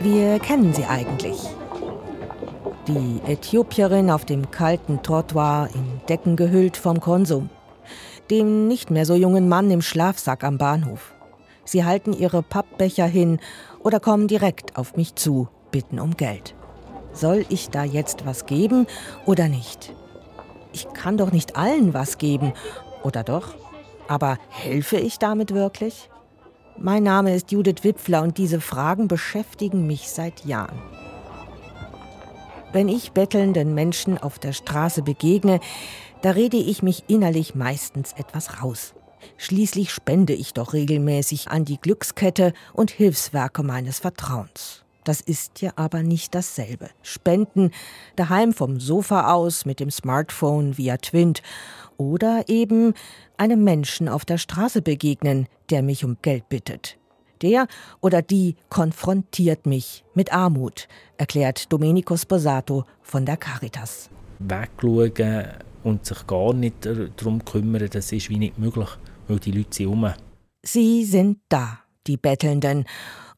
Wir kennen sie eigentlich. Die Äthiopierin auf dem kalten Trottoir in Decken gehüllt vom Konsum. Dem nicht mehr so jungen Mann im Schlafsack am Bahnhof. Sie halten ihre Pappbecher hin oder kommen direkt auf mich zu, bitten um Geld. Soll ich da jetzt was geben oder nicht? Ich kann doch nicht allen was geben, oder doch? Aber helfe ich damit wirklich? Mein Name ist Judith Wipfler und diese Fragen beschäftigen mich seit Jahren. Wenn ich bettelnden Menschen auf der Straße begegne, da rede ich mich innerlich meistens etwas raus. Schließlich spende ich doch regelmäßig an die Glückskette und Hilfswerke meines Vertrauens. Das ist ja aber nicht dasselbe. Spenden daheim vom Sofa aus mit dem Smartphone via Twint oder eben einem Menschen auf der Straße begegnen, der mich um Geld bittet. Der oder die konfrontiert mich mit Armut, erklärt Domenico Sposato von der Caritas. Wegschauen und sich gar nicht darum kümmern, das ist wie nicht möglich, weil die Leute sind rum. Sie sind da, die Bettelnden,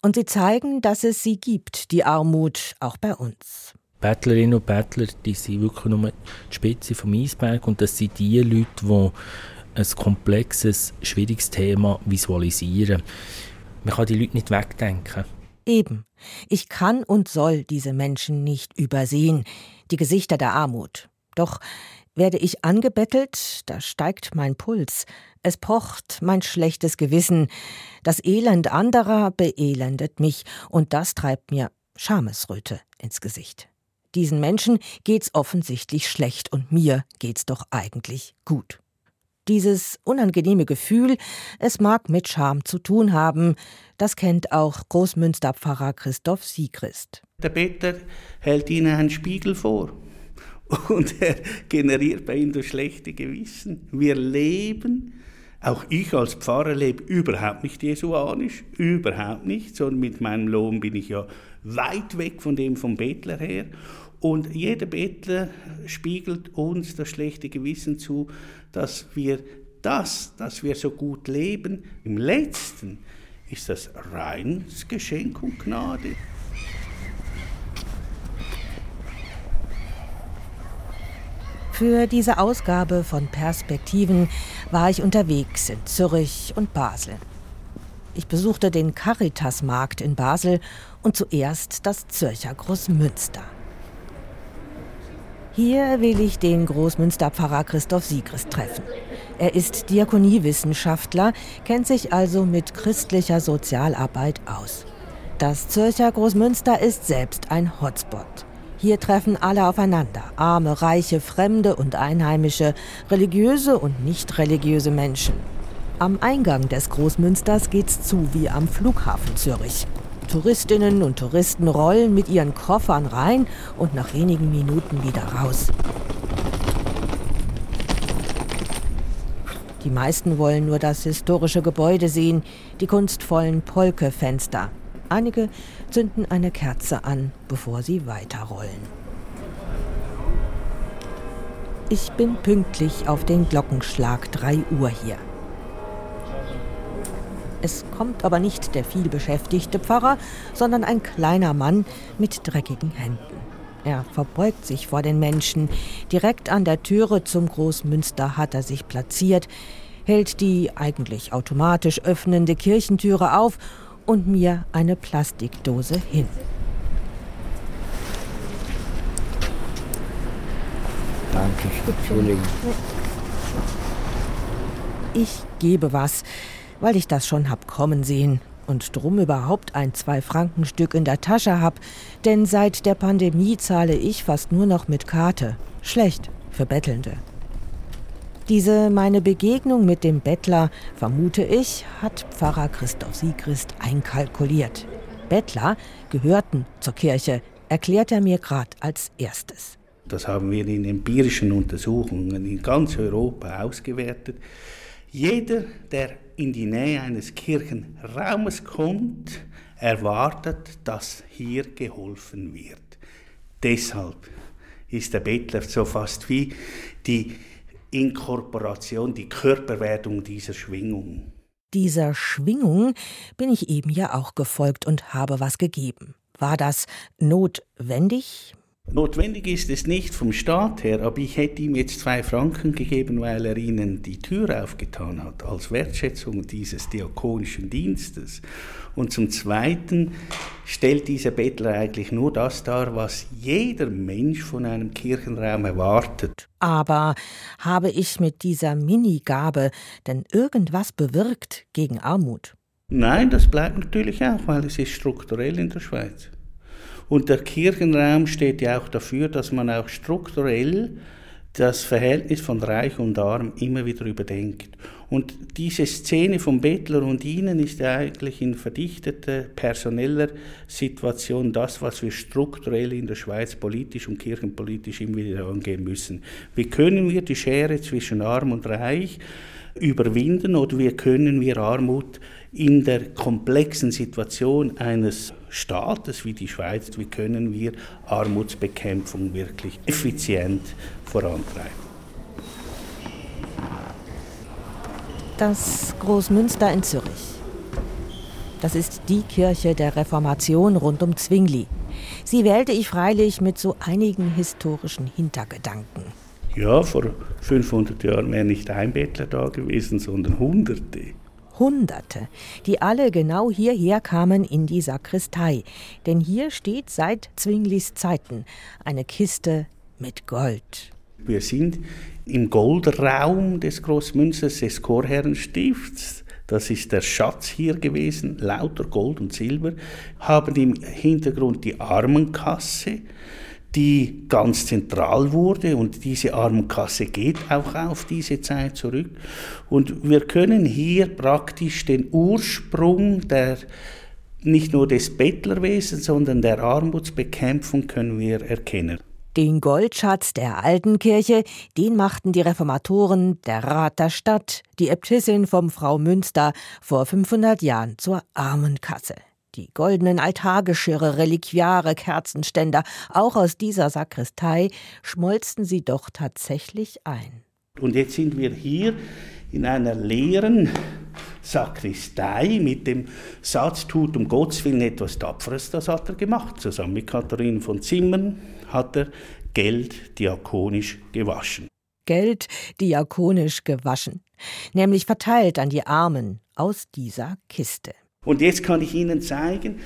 und sie zeigen, dass es sie gibt, die Armut, auch bei uns. Bettlerinnen und Bettler, die sind wirklich nur die Spitze vom Eisberg und das sind die Leute, die ein komplexes, schwieriges Thema visualisieren. Man kann die Leute nicht wegdenken. Eben. Ich kann und soll diese Menschen nicht übersehen, die Gesichter der Armut. Doch werde ich angebettelt, da steigt mein Puls, es pocht mein schlechtes Gewissen, das Elend anderer beelendet mich, und das treibt mir Schamesröte ins Gesicht. Diesen Menschen geht's offensichtlich schlecht und mir geht's doch eigentlich gut. Dieses unangenehme Gefühl, es mag mit Scham zu tun haben, das kennt auch Großmünsterpfarrer Christoph Siegrist. Der Better hält Ihnen einen Spiegel vor und er generiert bei Ihnen das schlechte Gewissen. Wir leben, auch ich als Pfarrer lebe überhaupt nicht jesuanisch, überhaupt nicht, sondern mit meinem Lohn bin ich ja weit weg von dem vom Bettler her. Und jeder Bettler spiegelt uns das schlechte Gewissen zu, dass wir das, dass wir so gut leben, im letzten ist das reines Geschenk und Gnade. Für diese Ausgabe von Perspektiven war ich unterwegs in Zürich und Basel. Ich besuchte den Caritas-Markt in Basel und zuerst das Zürcher Großmünster. Hier will ich den Großmünsterpfarrer Christoph Siegrist treffen. Er ist Diakoniewissenschaftler, kennt sich also mit christlicher Sozialarbeit aus. Das Zürcher Großmünster ist selbst ein Hotspot. Hier treffen alle aufeinander, arme, reiche, fremde und einheimische, religiöse und nicht religiöse Menschen. Am Eingang des Großmünsters geht's zu wie am Flughafen Zürich. Touristinnen und Touristen rollen mit ihren Koffern rein und nach wenigen Minuten wieder raus. Die meisten wollen nur das historische Gebäude sehen, die kunstvollen Polke-Fenster. Einige zünden eine Kerze an, bevor sie weiterrollen. Ich bin pünktlich auf den Glockenschlag 3 Uhr hier. Es kommt aber nicht der vielbeschäftigte Pfarrer, sondern ein kleiner Mann mit dreckigen Händen. Er verbeugt sich vor den Menschen. Direkt an der Türe zum Großmünster hat er sich platziert, hält die eigentlich automatisch öffnende Kirchentüre auf und mir eine Plastikdose hin. Danke, Entschuldigung. Ich gebe was, weil ich das schon hab kommen sehen und drum überhaupt ein Zwei-Franken-Stück in der Tasche hab, denn seit der Pandemie zahle ich fast nur noch mit Karte. Schlecht für Bettelnde. Diese meine Begegnung mit dem Bettler, vermute ich, hat Pfarrer Christoph Siegrist einkalkuliert. Bettler gehörten zur Kirche, erklärt er mir gerade als erstes. Das haben wir in empirischen Untersuchungen in ganz Europa ausgewertet. Jeder, der in die Nähe eines Kirchenraumes kommt, erwartet, dass hier geholfen wird. Deshalb ist der Bettler so fast wie die Inkorporation, die Körperwerdung dieser Schwingung. Dieser Schwingung bin ich eben ja auch gefolgt und habe was gegeben. War das notwendig? Notwendig ist es nicht vom Staat her, aber ich hätte ihm jetzt zwei Franken gegeben, weil er ihnen die Tür aufgetan hat, als Wertschätzung dieses diakonischen Dienstes. Und zum Zweiten stellt dieser Bettler eigentlich nur das dar, was jeder Mensch von einem Kirchenraum erwartet. Aber habe ich mit dieser Minigabe denn irgendwas bewirkt gegen Armut? Nein, das bleibt natürlich auch, weil es ist strukturell in der Schweiz. Und der Kirchenraum steht ja auch dafür, dass man auch strukturell das Verhältnis von Reich und Arm immer wieder überdenkt. Und diese Szene vom Bettler und Ihnen ist eigentlich in verdichteter personeller Situation das, was wir strukturell in der Schweiz politisch und kirchenpolitisch immer wieder angehen müssen. Wie können wir die Schere zwischen Arm und Reich überwinden oder wie können wir Armut in der komplexen Situation eines Staates wie die Schweiz, wie können wir Armutsbekämpfung wirklich effizient vorantreiben. Das Großmünster in Zürich. Das ist die Kirche der Reformation rund um Zwingli. Sie wählte ich freilich mit so einigen historischen Hintergedanken. Ja, vor 500 Jahren wäre nicht ein Bettler da gewesen, sondern Hunderte. Hunderte, die alle genau hierher kamen in die Sakristei. Denn hier steht seit Zwinglis Zeiten eine Kiste mit Gold. Wir sind im Goldraum des Großmünsters des Chorherrenstifts. Das ist der Schatz hier gewesen, lauter Gold und Silber, haben im Hintergrund die Armenkasse, die ganz zentral wurde und diese Armenkasse geht auch auf diese Zeit zurück. Und wir können hier praktisch den Ursprung der nicht nur des Bettlerwesens, sondern der Armutsbekämpfung können wir erkennen. Den Goldschatz der alten Kirche, den machten die Reformatoren, der Rat der Stadt, die Äbtissin vom Frau Münster vor 500 Jahren zur Armenkasse. Die goldenen Altargeschirre, Reliquiare, Kerzenständer, auch aus dieser Sakristei, schmolzen sie doch tatsächlich ein. Und jetzt sind wir hier in einer leeren Sakristei mit dem Satz, tut um Gottes Willen etwas Tapferes, das hat er gemacht. Zusammen mit Katharine von Zimmern hat er Geld diakonisch gewaschen. Geld diakonisch gewaschen, nämlich verteilt an die Armen aus dieser Kiste. Und jetzt kann ich Ihnen zeigen,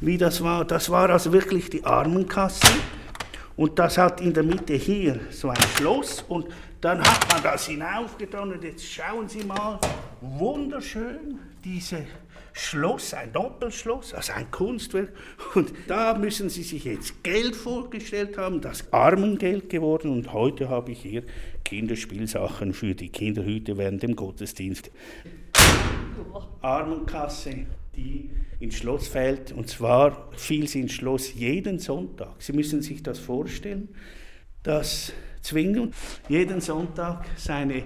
wie das war. Das war also wirklich die Armenkasse. Und das hat in der Mitte hier so ein Schloss und dann hat man das hinaufgetan und jetzt schauen Sie mal, wunderschön, diese Schloss, ein Doppelschloss, also ein Kunstwerk. Und da müssen Sie sich jetzt Geld vorgestellt haben, das Armengeld geworden. Und heute habe ich hier Kinderspielsachen für die Kinderhüte während dem Gottesdienst. Armenkasse, die ins Schloss fällt. Und zwar fiel sie ins Schloss jeden Sonntag. Sie müssen sich das vorstellen, dass Zwingen jeden Sonntag seine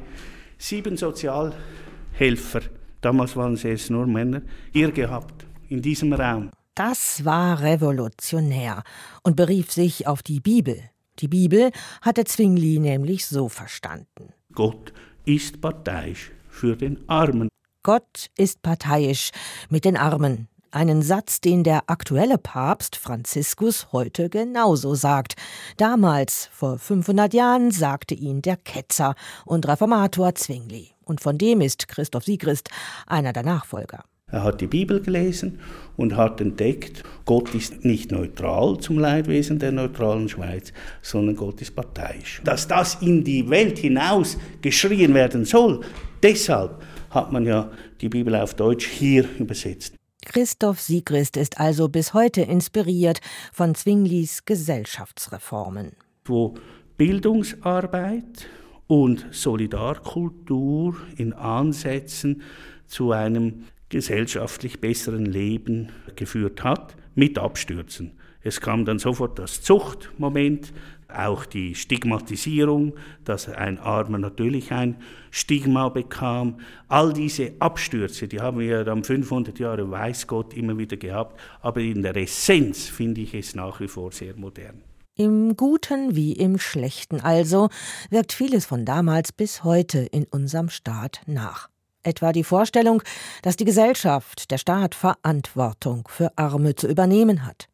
sieben Sozialhelfer, damals waren sie es nur Männer, hier gehabt, in diesem Raum. Das war revolutionär und berief sich auf die Bibel. Die Bibel hatte Zwingli nämlich so verstanden. Gott ist parteiisch für den Armen. Gott ist parteiisch mit den Armen. Einen Satz, den der aktuelle Papst Franziskus heute genauso sagt. Damals, vor 500 Jahren, sagte ihn der Ketzer und Reformator Zwingli. Und von dem ist Christoph Siegrist einer der Nachfolger. Er hat die Bibel gelesen und hat entdeckt, Gott ist nicht neutral zum Leidwesen der neutralen Schweiz, sondern Gott ist parteiisch. Dass das in die Welt hinaus geschrien werden soll, deshalb hat man ja die Bibel auf Deutsch hier übersetzt. Christoph Siegrist ist also bis heute inspiriert von Zwinglis Gesellschaftsreformen. Wo Bildungsarbeit und Solidarkultur in Ansätzen zu einem gesellschaftlich besseren Leben geführt hat, mit Abstürzen. Es kam dann sofort das Zuchtmoment, auch die Stigmatisierung, dass ein Armer natürlich ein Stigma bekam. All diese Abstürze, die haben wir dann 500 Jahre, weiß Gott, immer wieder gehabt. Aber in der Essenz finde ich es nach wie vor sehr modern. Im Guten wie im Schlechten also wirkt vieles von damals bis heute in unserem Staat nach. Etwa die Vorstellung, dass die Gesellschaft, der Staat Verantwortung für Arme zu übernehmen hat.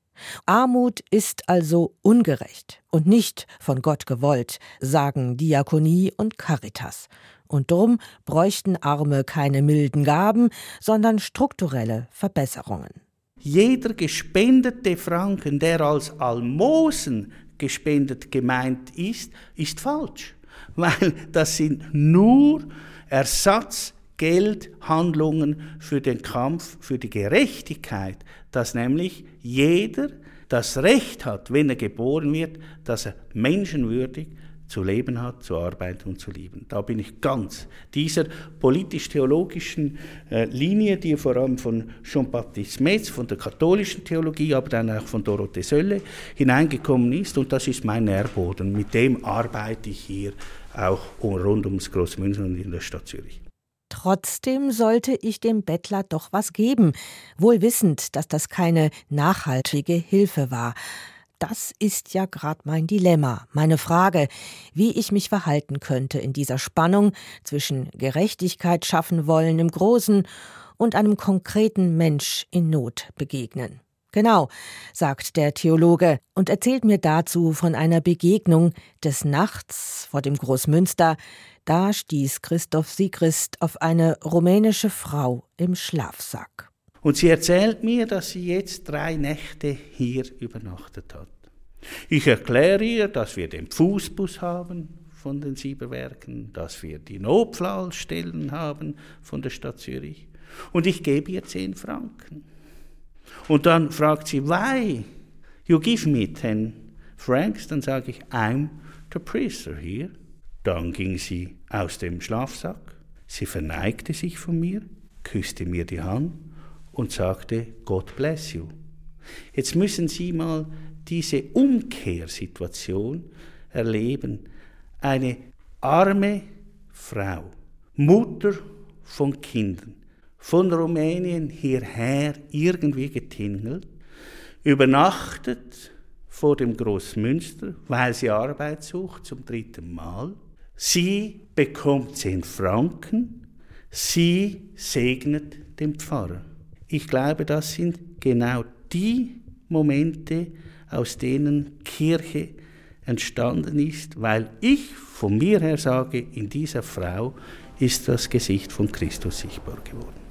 Armut ist also ungerecht und nicht von Gott gewollt, sagen Diakonie und Caritas. Und drum bräuchten Arme keine milden Gaben, sondern strukturelle Verbesserungen. Jeder gespendete Franken, der als Almosen gespendet gemeint ist, ist falsch, weil das sind nur Ersatzgeldhandlungen für den Kampf für die Gerechtigkeit, dass nämlich jeder das Recht hat, wenn er geboren wird, dass er menschenwürdig zu leben hat, zu arbeiten und zu lieben. Da bin ich ganz dieser politisch-theologischen äh, Linie, die vor allem von Jean-Baptiste Metz, von der katholischen Theologie, aber dann auch von Dorothee Sölle hineingekommen ist. Und das ist mein Nährboden. Mit dem arbeite ich hier auch rund ums Großmünchen und in der Stadt Zürich. Trotzdem sollte ich dem Bettler doch was geben, wohl wissend, dass das keine nachhaltige Hilfe war. Das ist ja gerade mein Dilemma, meine Frage, wie ich mich verhalten könnte in dieser Spannung zwischen Gerechtigkeit schaffen wollen im Großen und einem konkreten Mensch in Not begegnen. Genau, sagt der Theologe und erzählt mir dazu von einer Begegnung des Nachts vor dem Großmünster. Da stieß Christoph Siegrist auf eine rumänische Frau im Schlafsack. Und sie erzählt mir, dass sie jetzt drei Nächte hier übernachtet hat. Ich erkläre ihr, dass wir den Fußbus haben von den Sieberwerken, dass wir die Notfallstellen haben von der Stadt Zürich. Und ich gebe ihr zehn Franken. Und dann fragt sie, why you give me ten francs? Dann sage ich, I'm the priester here. Dann ging sie aus dem Schlafsack, sie verneigte sich von mir, küsste mir die Hand und sagte, God bless you. Jetzt müssen Sie mal diese Umkehrsituation erleben. Eine arme Frau, Mutter von Kindern, von Rumänien hierher irgendwie getingelt, übernachtet vor dem Großmünster, weil sie Arbeit sucht zum dritten Mal. Sie bekommt zehn Franken, sie segnet den Pfarrer. Ich glaube, das sind genau die Momente, aus denen Kirche entstanden ist, weil ich von mir her sage, in dieser Frau ist das Gesicht von Christus sichtbar geworden.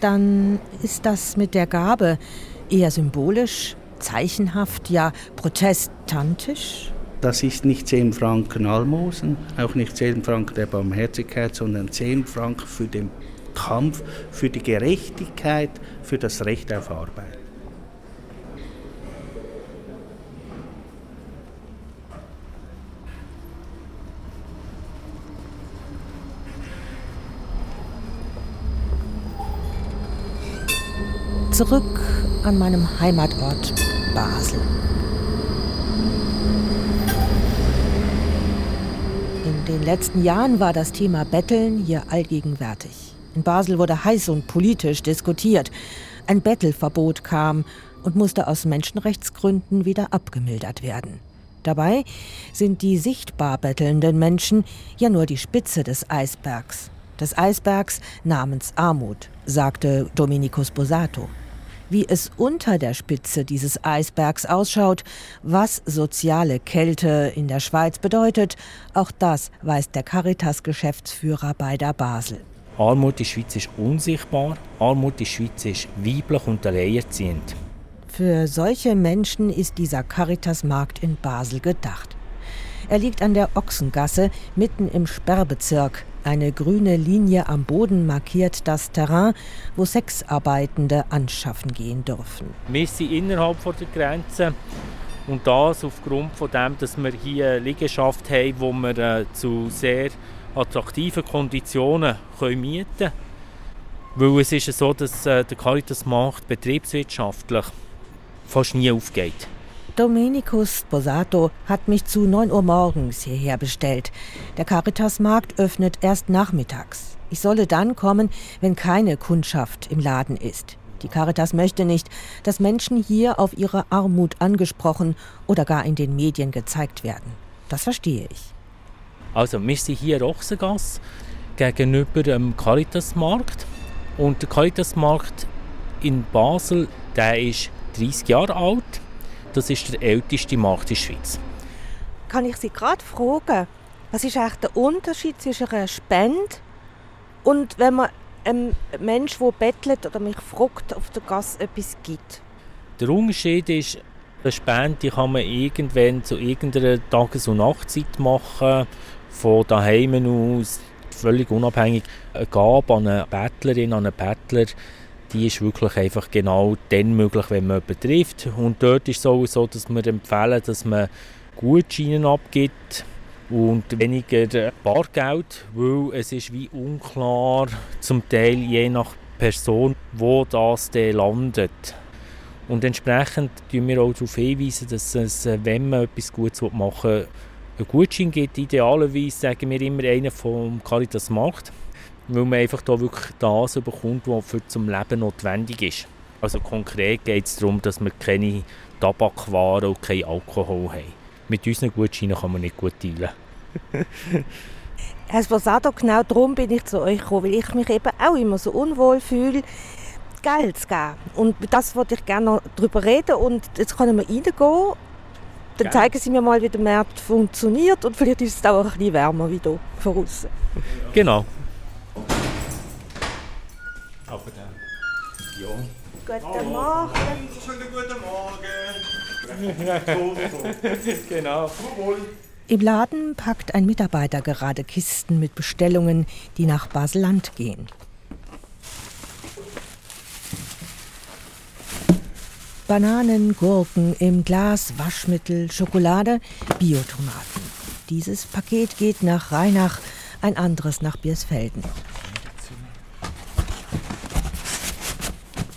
dann ist das mit der Gabe eher symbolisch, zeichenhaft, ja protestantisch? Das ist nicht 10 Franken Almosen, auch nicht 10 Franken der Barmherzigkeit, sondern 10 Franken für den Kampf, für die Gerechtigkeit, für das Recht auf Arbeit. zurück an meinem Heimatort Basel. In den letzten Jahren war das Thema Betteln hier allgegenwärtig. In Basel wurde heiß und politisch diskutiert. Ein Bettelverbot kam und musste aus Menschenrechtsgründen wieder abgemildert werden. Dabei sind die sichtbar bettelnden Menschen ja nur die Spitze des Eisbergs. Des Eisbergs namens Armut, sagte Domenico Sposato wie es unter der Spitze dieses Eisbergs ausschaut, was soziale Kälte in der Schweiz bedeutet, auch das weiß der Caritas-Geschäftsführer bei der Basel. Armut in der Schweiz ist unsichtbar, Armut in der Schweiz ist weiblich und alleinerziehend. Für solche Menschen ist dieser Caritas-Markt in Basel gedacht. Er liegt an der Ochsengasse mitten im Sperrbezirk, eine grüne Linie am Boden markiert das Terrain, wo Sexarbeitende anschaffen gehen dürfen. Wir sind innerhalb der Grenze und das aufgrund von dem, dass wir hier eine Liegenschaft haben, wo wir äh, zu sehr attraktiven Konditionen mieten können. Weil es ist so, dass äh, der Caritas-Markt betriebswirtschaftlich fast nie aufgeht. Domenico Sposato hat mich zu 9 Uhr morgens hierher bestellt. Der Caritas-Markt öffnet erst nachmittags. Ich solle dann kommen, wenn keine Kundschaft im Laden ist. Die Caritas möchte nicht, dass Menschen hier auf ihre Armut angesprochen oder gar in den Medien gezeigt werden. Das verstehe ich. Also, wir sind hier Ochsengasse gegenüber dem Caritas-Markt. Und der Caritasmarkt in Basel, der ist 30 Jahre alt. Das ist der älteste Markt in der Schweiz. Kann ich Sie gerade fragen, was ist eigentlich der Unterschied zwischen einer Spende und wenn man einem Menschen, der bettelt oder mich fragt, auf der Gasse etwas gibt? Der Unterschied ist, eine Spende die kann man irgendwann zu irgendeiner Tages- und Nachtzeit machen, von daheim aus, völlig unabhängig. Eine Gabe an eine Bettlerin, an einen Bettler, die ist wirklich einfach genau dann möglich, wenn man jemanden trifft. Und dort ist es sowieso, dass wir empfehlen, dass man Gutscheine abgibt und weniger Bargeld, weil es ist wie unklar, zum Teil je nach Person, wo das dann landet. Und entsprechend tun wir auch darauf hinweisen, dass es, wenn man etwas Gutes machen will, einen Gutschein gibt. Idealerweise sagen wir immer einen vom Caritas Markt, weil man einfach da wirklich das bekommt, was für zum Leben notwendig ist. Also konkret geht es darum, dass wir keine Tabakwaren und kein Alkohol haben. Mit unseren Gutscheinen kann man nicht gut teilen. Herr Sposato, genau darum bin ich zu euch gekommen, weil ich mich eben auch immer so unwohl fühle, Geld zu geben. Und das wollte ich gerne noch darüber reden und jetzt können wir reingehen. Dann zeigen Sie mir mal, wie der Markt funktioniert und vielleicht ist es auch ein bisschen wärmer wie hier voraus. Genau. Aber dann. Ja. Guten Morgen. Schönen guten Morgen. genau. Im Laden packt ein Mitarbeiter gerade Kisten mit Bestellungen, die nach Basel-Land gehen. Bananen, Gurken im Glas, Waschmittel, Schokolade, Biotomaten. Dieses Paket geht nach Rheinach, ein anderes nach Biersfelden.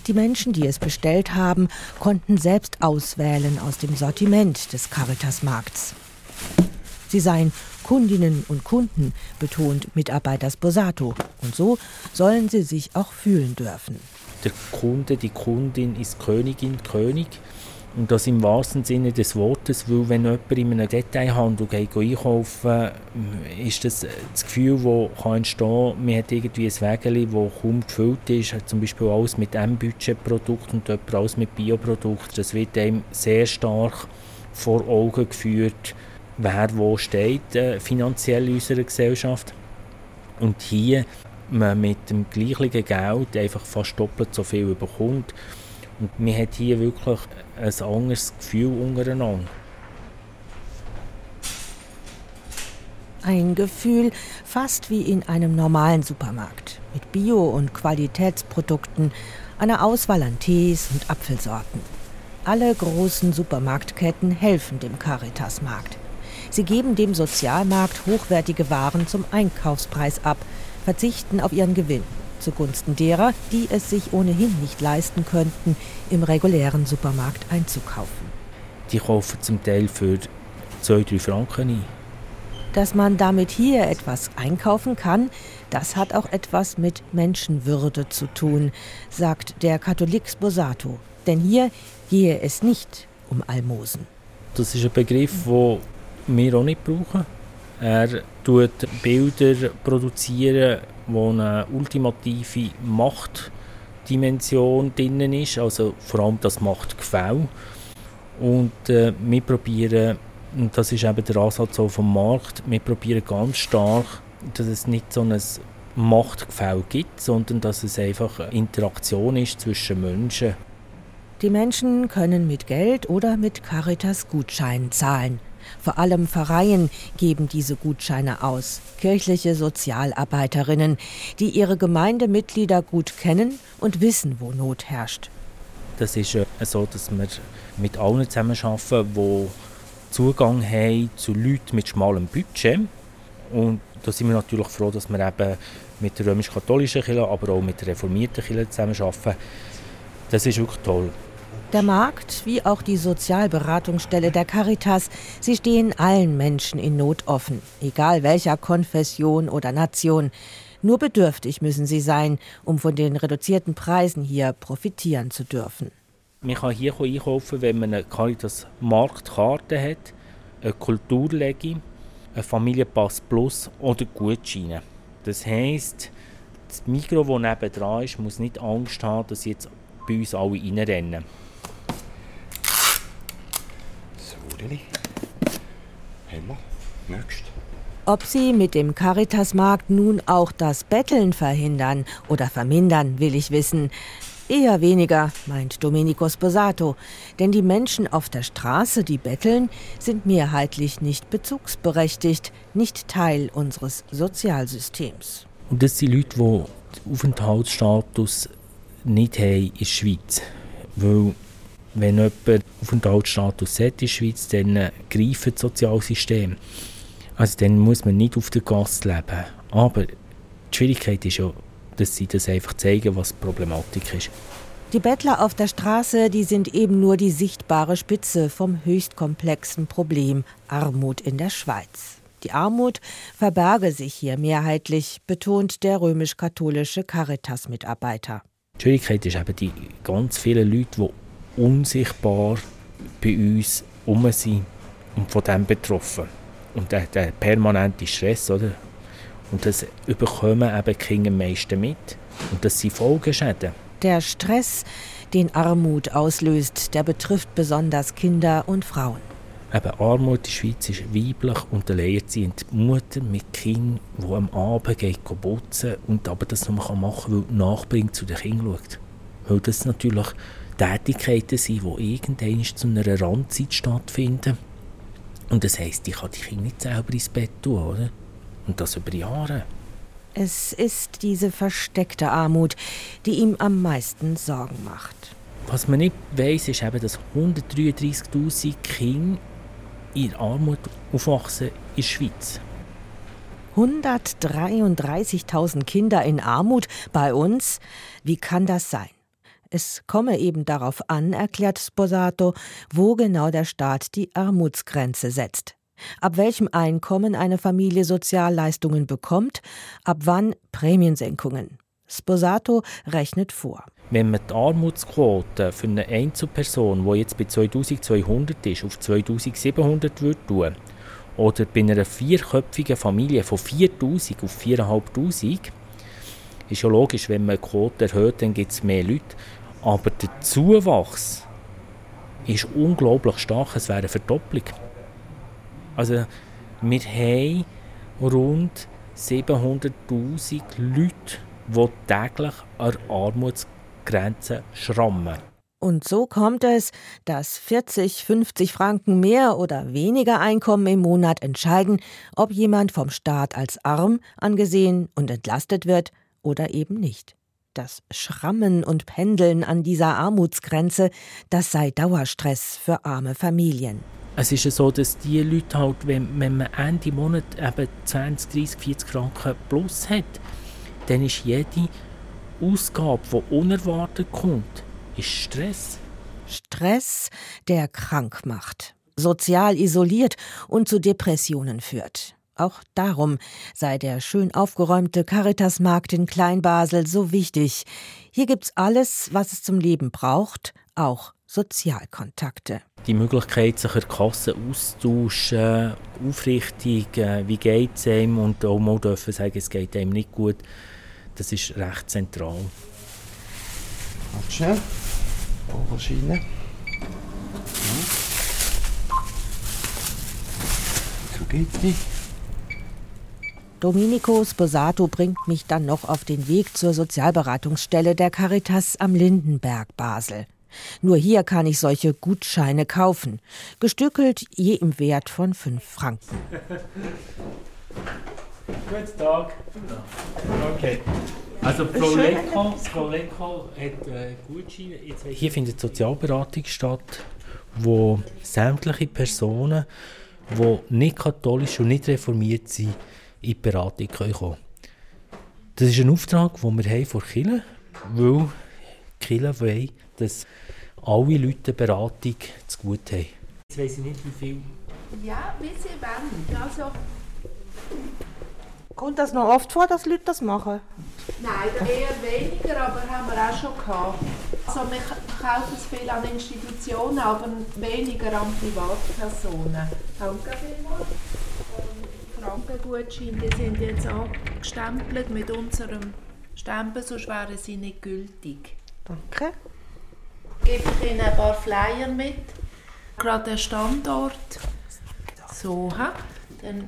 Die Menschen, die es bestellt haben, konnten selbst auswählen aus dem Sortiment des Caritas-Markts. Sie seien Kundinnen und Kunden, betont Mitarbeiter Sposato. Und so sollen sie sich auch fühlen dürfen der Kunde, die Kundin ist Königin, König. Und das im wahrsten Sinne des Wortes, weil wenn jemand in einem Detailhandel geht, einkaufen ist das das Gefühl, das kann entstehen kann, man hat irgendwie ein Wägeli, das kaum gefüllt ist, zum Beispiel alles mit einem Budgetprodukt und jemand alles mit Bioprodukt. Das wird einem sehr stark vor Augen geführt, wer wo steht äh, finanziell in unserer Gesellschaft. Und hier man mit dem gleichen Geld einfach fast doppelt so viel bekommt. Und man hat hier wirklich ein anderes Gefühl untereinander. Ein Gefühl fast wie in einem normalen Supermarkt mit Bio- und Qualitätsprodukten, einer Auswahl an Tees und Apfelsorten. Alle großen Supermarktketten helfen dem Caritas-Markt. Sie geben dem Sozialmarkt hochwertige Waren zum Einkaufspreis ab, verzichten auf ihren Gewinn zugunsten derer, die es sich ohnehin nicht leisten könnten, im regulären Supermarkt einzukaufen. Die kaufen zum Teil für 2-3 Franken ein. Dass man damit hier etwas einkaufen kann, das hat auch etwas mit Menschenwürde zu tun, sagt der Katholik Sposato. Denn hier gehe es nicht um Almosen. Das ist ein Begriff, den wir auch nicht brauchen. Er tut Bilder produzieren, wo eine ultimative Machtdimension drin ist, also vor allem das Machtgefälle. Und äh, wir probieren, und das ist eben der Ansatz auch vom Markt, wir probieren ganz stark, dass es nicht so ein Machtgefälle gibt, sondern dass es einfach eine Interaktion ist zwischen Menschen. Die Menschen können mit Geld oder mit Caritas-Gutscheinen zahlen. Vor allem Pfarreien geben diese Gutscheine aus, kirchliche Sozialarbeiterinnen, die ihre Gemeindemitglieder gut kennen und wissen, wo Not herrscht. Das ist so, dass wir mit allen zusammenarbeiten, die Zugang haben zu Leuten mit schmalem Budget. Und da sind wir natürlich froh, dass wir eben mit der römisch-katholischen Kirche, aber auch mit der reformierten Kirche zusammenarbeiten. Das ist wirklich toll. Der Markt wie auch die Sozialberatungsstelle der Caritas, sie stehen allen Menschen in Not offen, egal welcher Konfession oder Nation. Nur bedürftig müssen sie sein, um von den reduzierten Preisen hier profitieren zu dürfen. Man kann hier einkaufen, wenn man eine Caritas Marktkarte hat, eine Kulturlegi, ein Familienpass Plus oder Gutscheine. Das heisst, das Mikro, das nebenan ist, muss nicht Angst haben, dass jetzt bei uns alle reinrennen. Haben wir. Nächst. Ob sie mit dem Caritasmarkt nun auch das Betteln verhindern oder vermindern, will ich wissen. Eher weniger, meint Domenico Sposato, denn die Menschen auf der Straße, die betteln, sind mehrheitlich nicht bezugsberechtigt, nicht Teil unseres Sozialsystems. Und das sind Leute, die Aufenthaltsstatus nicht haben in der Schweiz. Weil wenn jemand Aufenthaltsstatus hat in der Schweiz, dann äh, greifen das Sozialsystem. Also dann muss man nicht auf der Gasse leben. Aber die Schwierigkeit ist ja, dass sie das einfach zeigen, was die Problematik ist. Die Bettler auf der Straße, die sind eben nur die sichtbare Spitze vom höchst komplexen Problem Armut in der Schweiz. Die Armut verberge sich hier mehrheitlich, betont der römisch-katholische Caritas-Mitarbeiter. Die Schwierigkeit ist eben die ganz vielen Leute, die unsichtbar bei uns um sind und von dem betroffen. Und der, der permanente Stress, oder? Und das überkommen eben die Kinder am meisten mit. Und das sind Folgeschäden. Der Stress, den Armut auslöst, der betrifft besonders Kinder und Frauen. Eben Armut in der Schweiz ist weiblich und alleinerziehend. Mutter mit Kind, die am Abend geht putzen und aber das noch machen kann, weil die Nachbarin zu den Kindern schaut. Weil das natürlich Tätigkeiten sind, die irgendwann zu einer Randzeit stattfinden. Und das heisst, ich kann die Kinder nicht selber ins Bett tun, oder? Und das über Jahre. Es ist diese versteckte Armut, die ihm am meisten Sorgen macht. Was man nicht weiß, ist eben, dass 133.000 Kinder in Armut aufwachsen in der Schweiz. 133.000 Kinder in Armut bei uns? Wie kann das sein? Es komme eben darauf an, erklärt Sposato, wo genau der Staat die Armutsgrenze setzt ab welchem Einkommen eine Familie Sozialleistungen bekommt, ab wann Prämiensenkungen. Sposato rechnet vor. Wenn man die Armutsquote für eine Einzelperson, die jetzt bei 2200 ist, auf 2700 würde tun, oder bei einer vierköpfigen Familie von 4000 auf 4500, ist ja logisch, wenn man die Quote erhöht, dann gibt es mehr Leute. Aber der Zuwachs ist unglaublich stark, es wäre eine Verdopplung. Also wir haben rund 700'000 Leute, die täglich an Armutsgrenze schrammen. Und so kommt es, dass 40, 50 Franken mehr oder weniger Einkommen im Monat entscheiden, ob jemand vom Staat als arm angesehen und entlastet wird oder eben nicht. Das Schrammen und Pendeln an dieser Armutsgrenze, das sei Dauerstress für arme Familien. Es ist ja so, dass die Leute halt, wenn, wenn man Ende Monat eben 20, 30, 40 Franken plus hat, dann ist jede Ausgabe, die unerwartet kommt, ist Stress. Stress, der krank macht, sozial isoliert und zu Depressionen führt. Auch darum sei der schön aufgeräumte Caritasmarkt in Kleinbasel so wichtig. Hier gibt's alles, was es zum Leben braucht, auch Sozialkontakte. Die Möglichkeit, sich an der Kasse auszutauschen, aufrichtig, äh, wie geht es einem und auch mal dürfen sagen, es geht einem nicht gut, das ist recht zentral. Warte schnell. Oberschiene. Ja. So geht's nicht. Domenico Sposato bringt mich dann noch auf den Weg zur Sozialberatungsstelle der Caritas am Lindenberg Basel. Nur hier kann ich solche Gutscheine kaufen, gestückelt je im Wert von 5 Franken. Guten Tag. Okay. Also Frau Lecko, Frau Lecko hat äh, Gutscheine. Hier findet Sozialberatung statt, wo sämtliche Personen, die nicht katholisch und nicht reformiert sind, in die Beratung kommen können. Das ist ein Auftrag, den wir haben vor Kirche, weil Kirche wollen, dass alle Leute Beratung zu gut haben. Jetzt weiss ich nicht, wie viel. Ja, wie sie wollen. Also, Kommt das noch oft vor, dass Leute das machen? nein, eher weniger, aber haben wir auch schon gehabt. Also wir kaufen es viel an Institutionen, aber weniger an Privatpersonen. Danke vielmals. Frankengutscheine, die sind jetzt auch gestempelt mit unserem Stempel, sonst wären sie nicht gültig. Danke. Gebe ich Ihnen ein paar Flyer mit. Gerade der Standort. So, ha? Dann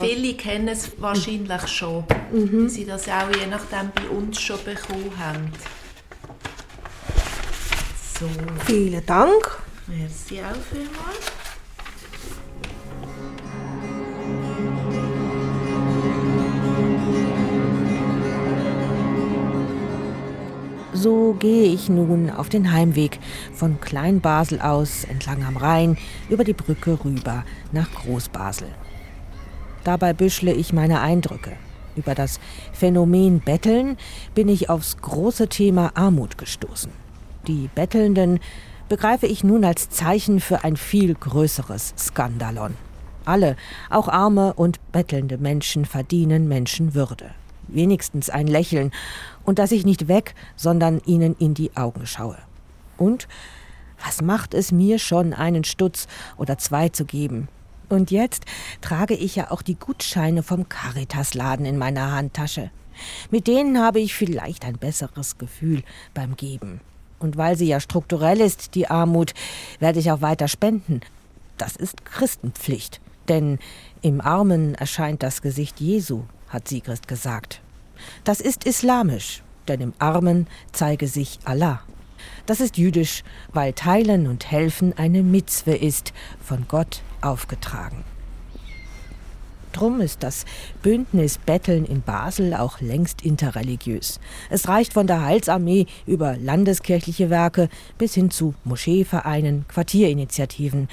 Viele kennen es wahrscheinlich schon, mhm. sie das auch je nachdem bei uns schon bekommen haben. So. Vielen Dank. Merci auch vielmals. So gehe ich nun auf den Heimweg von Kleinbasel aus entlang am Rhein über die Brücke rüber nach Großbasel. Dabei büschle ich meine Eindrücke. Über das Phänomen Betteln bin ich aufs große Thema Armut gestoßen. Die Bettelnden begreife ich nun als Zeichen für ein viel größeres Skandalon. Alle, auch arme und bettelnde Menschen verdienen Menschenwürde wenigstens ein Lächeln und dass ich nicht weg, sondern ihnen in die Augen schaue. Und was macht es mir schon, einen Stutz oder zwei zu geben? Und jetzt trage ich ja auch die Gutscheine vom Caritas-Laden in meiner Handtasche. Mit denen habe ich vielleicht ein besseres Gefühl beim Geben. Und weil sie ja strukturell ist, die Armut, werde ich auch weiter spenden. Das ist Christenpflicht. Denn im Armen erscheint das Gesicht Jesu, hat Sigrist gesagt. Das ist islamisch, denn im Armen zeige sich Allah. Das ist jüdisch, weil Teilen und Helfen eine Mitzwe ist, von Gott aufgetragen. Drum ist das Bündnis Betteln in Basel auch längst interreligiös. Es reicht von der Heilsarmee über landeskirchliche Werke bis hin zu Moscheevereinen, Quartierinitiativen.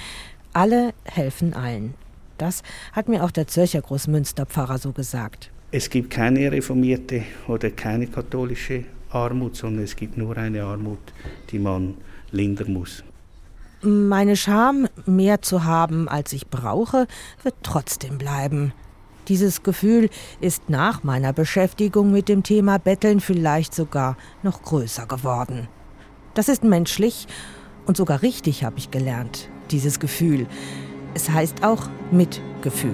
Alle helfen allen. Das hat mir auch der Zürcher Großmünsterpfarrer so gesagt. Es gibt keine reformierte oder keine katholische Armut, sondern es gibt nur eine Armut, die man lindern muss. Meine Scham, mehr zu haben, als ich brauche, wird trotzdem bleiben. Dieses Gefühl ist nach meiner Beschäftigung mit dem Thema Betteln vielleicht sogar noch größer geworden. Das ist menschlich und sogar richtig, habe ich gelernt, dieses Gefühl. Es heißt auch Mitgefühl.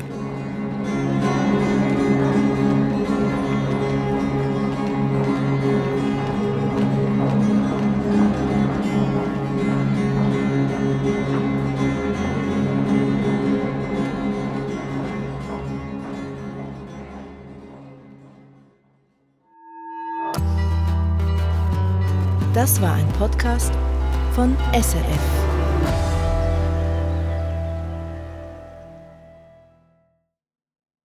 Das war ein Podcast von SRF.